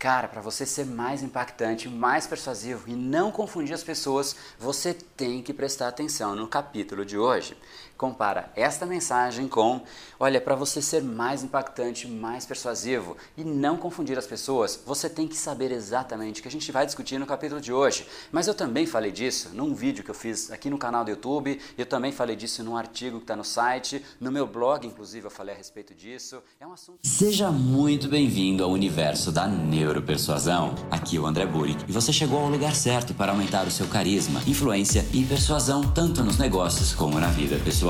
Cara, para você ser mais impactante, mais persuasivo e não confundir as pessoas, você tem que prestar atenção no capítulo de hoje. Compara esta mensagem com, olha, para você ser mais impactante, mais persuasivo e não confundir as pessoas, você tem que saber exatamente o que a gente vai discutir no capítulo de hoje. Mas eu também falei disso num vídeo que eu fiz aqui no canal do YouTube, eu também falei disso num artigo que está no site, no meu blog, inclusive, eu falei a respeito disso. É um assunto. Seja muito bem-vindo ao universo da neuropersuasão. Aqui é o André Burick e você chegou ao lugar certo para aumentar o seu carisma, influência e persuasão tanto nos negócios como na vida pessoal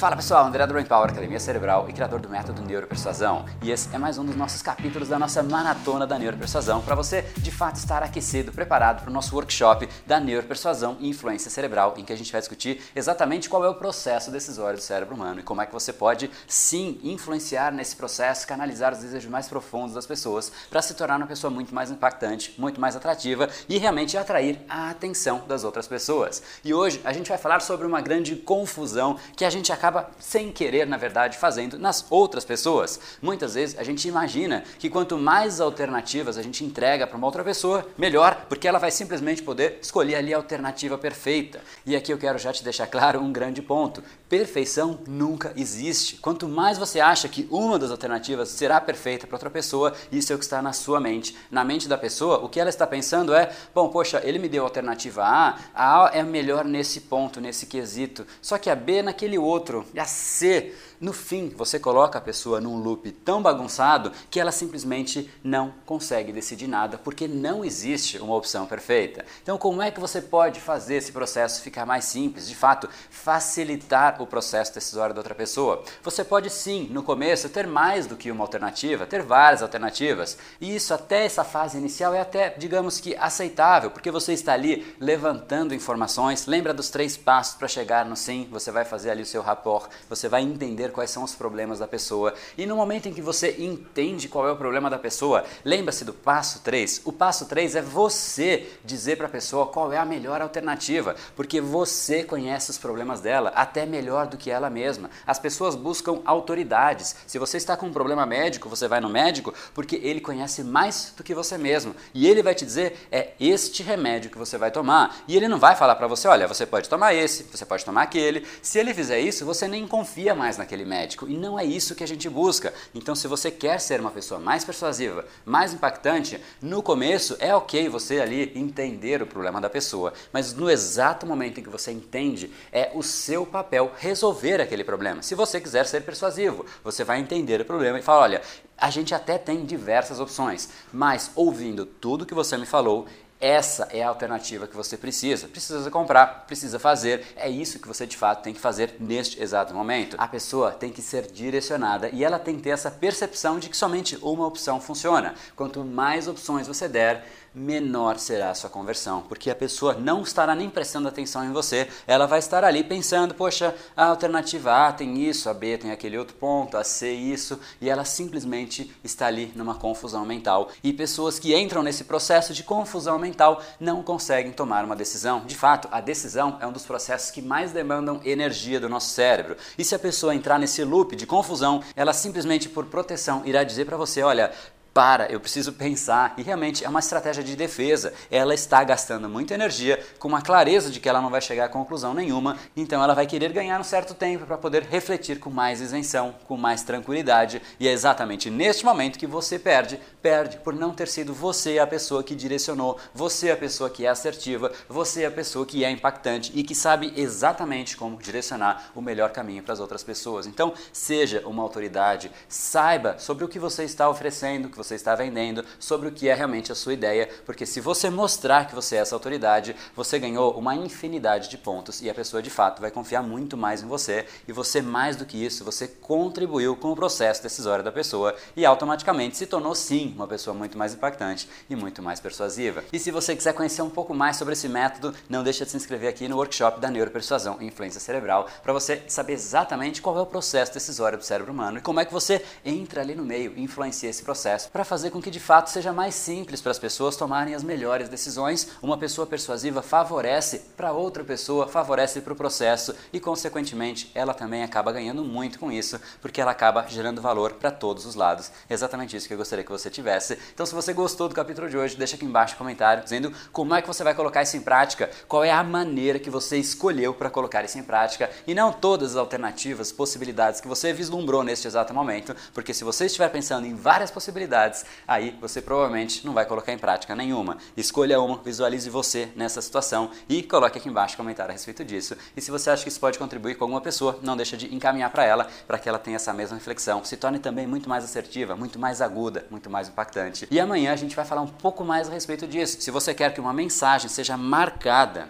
Fala pessoal, André do Brain Power, Academia Cerebral e criador do método Neuropersuasão. E esse é mais um dos nossos capítulos da nossa maratona da Neuropersuasão para você de fato estar aquecido, preparado para o nosso workshop da Neuropersuasão e Influência Cerebral, em que a gente vai discutir exatamente qual é o processo decisório do cérebro humano e como é que você pode sim influenciar nesse processo, canalizar os desejos mais profundos das pessoas para se tornar uma pessoa muito mais impactante, muito mais atrativa e realmente atrair a atenção das outras pessoas. E hoje a gente vai falar sobre uma grande confusão que a gente acaba acaba sem querer, na verdade, fazendo nas outras pessoas. Muitas vezes a gente imagina que quanto mais alternativas a gente entrega para uma outra pessoa, melhor, porque ela vai simplesmente poder escolher ali a alternativa perfeita. E aqui eu quero já te deixar claro um grande ponto: perfeição nunca existe. Quanto mais você acha que uma das alternativas será perfeita para outra pessoa, isso é o que está na sua mente. Na mente da pessoa, o que ela está pensando é: bom, poxa, ele me deu a alternativa A, a A é melhor nesse ponto, nesse quesito, só que a B naquele outro a C no fim, você coloca a pessoa num loop tão bagunçado que ela simplesmente não consegue decidir nada porque não existe uma opção perfeita. Então, como é que você pode fazer esse processo ficar mais simples, de fato, facilitar o processo decisório da outra pessoa? Você pode sim, no começo, ter mais do que uma alternativa, ter várias alternativas. E isso até essa fase inicial é até, digamos que, aceitável, porque você está ali levantando informações. Lembra dos três passos para chegar no sim? Você vai fazer ali o seu rapport, você vai entender entender quais são os problemas da pessoa. E no momento em que você entende qual é o problema da pessoa, lembra-se do passo 3. O passo 3 é você dizer para a pessoa qual é a melhor alternativa, porque você conhece os problemas dela até melhor do que ela mesma. As pessoas buscam autoridades. Se você está com um problema médico, você vai no médico porque ele conhece mais do que você mesmo. E ele vai te dizer é este remédio que você vai tomar. E ele não vai falar para você, olha, você pode tomar esse, você pode tomar aquele. Se ele fizer isso, você nem confia mais naquele aquele médico. E não é isso que a gente busca. Então, se você quer ser uma pessoa mais persuasiva, mais impactante, no começo é ok você ali entender o problema da pessoa. Mas no exato momento em que você entende, é o seu papel resolver aquele problema. Se você quiser ser persuasivo, você vai entender o problema e falar: olha, a gente até tem diversas opções, mas ouvindo tudo que você me falou, essa é a alternativa que você precisa. Precisa comprar, precisa fazer. É isso que você de fato tem que fazer neste exato momento. A pessoa tem que ser direcionada e ela tem que ter essa percepção de que somente uma opção funciona. Quanto mais opções você der, menor será a sua conversão, porque a pessoa não estará nem prestando atenção em você, ela vai estar ali pensando, poxa, a alternativa A tem isso, a B tem aquele outro ponto, a C isso, e ela simplesmente está ali numa confusão mental. E pessoas que entram nesse processo de confusão mental não conseguem tomar uma decisão. De fato, a decisão é um dos processos que mais demandam energia do nosso cérebro. E se a pessoa entrar nesse loop de confusão, ela simplesmente por proteção irá dizer para você, olha, para, eu preciso pensar. E realmente é uma estratégia de defesa. Ela está gastando muita energia com uma clareza de que ela não vai chegar a conclusão nenhuma, então ela vai querer ganhar um certo tempo para poder refletir com mais isenção, com mais tranquilidade. E é exatamente neste momento que você perde. Perde por não ter sido você a pessoa que direcionou, você a pessoa que é assertiva, você a pessoa que é impactante e que sabe exatamente como direcionar o melhor caminho para as outras pessoas. Então, seja uma autoridade, saiba sobre o que você está oferecendo, você está vendendo, sobre o que é realmente a sua ideia, porque se você mostrar que você é essa autoridade, você ganhou uma infinidade de pontos e a pessoa de fato vai confiar muito mais em você e você mais do que isso, você contribuiu com o processo decisório da pessoa e automaticamente se tornou sim uma pessoa muito mais impactante e muito mais persuasiva. E se você quiser conhecer um pouco mais sobre esse método, não deixa de se inscrever aqui no workshop da neuropersuasão e influência cerebral para você saber exatamente qual é o processo decisório do cérebro humano e como é que você entra ali no meio e influencia esse processo para fazer com que de fato seja mais simples para as pessoas tomarem as melhores decisões. Uma pessoa persuasiva favorece para outra pessoa, favorece para o processo e consequentemente ela também acaba ganhando muito com isso, porque ela acaba gerando valor para todos os lados. Exatamente isso que eu gostaria que você tivesse. Então se você gostou do capítulo de hoje, deixa aqui embaixo um comentário dizendo como é que você vai colocar isso em prática, qual é a maneira que você escolheu para colocar isso em prática e não todas as alternativas, possibilidades que você vislumbrou neste exato momento, porque se você estiver pensando em várias possibilidades, aí você provavelmente não vai colocar em prática nenhuma. Escolha uma, visualize você nessa situação e coloque aqui embaixo comentário a respeito disso. E se você acha que isso pode contribuir com alguma pessoa, não deixa de encaminhar para ela, para que ela tenha essa mesma reflexão. Se torne também muito mais assertiva, muito mais aguda, muito mais impactante. E amanhã a gente vai falar um pouco mais a respeito disso. Se você quer que uma mensagem seja marcada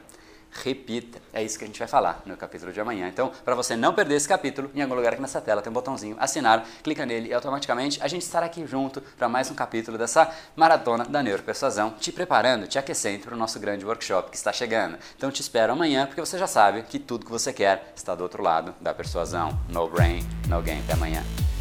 repita. É isso que a gente vai falar no capítulo de amanhã. Então, para você não perder esse capítulo, em algum lugar aqui nessa tela tem um botãozinho assinar, clica nele e automaticamente a gente estará aqui junto para mais um capítulo dessa maratona da neuropersuasão, te preparando, te aquecendo para o nosso grande workshop que está chegando. Então, te espero amanhã porque você já sabe que tudo que você quer está do outro lado da persuasão. No brain, no game. Até amanhã.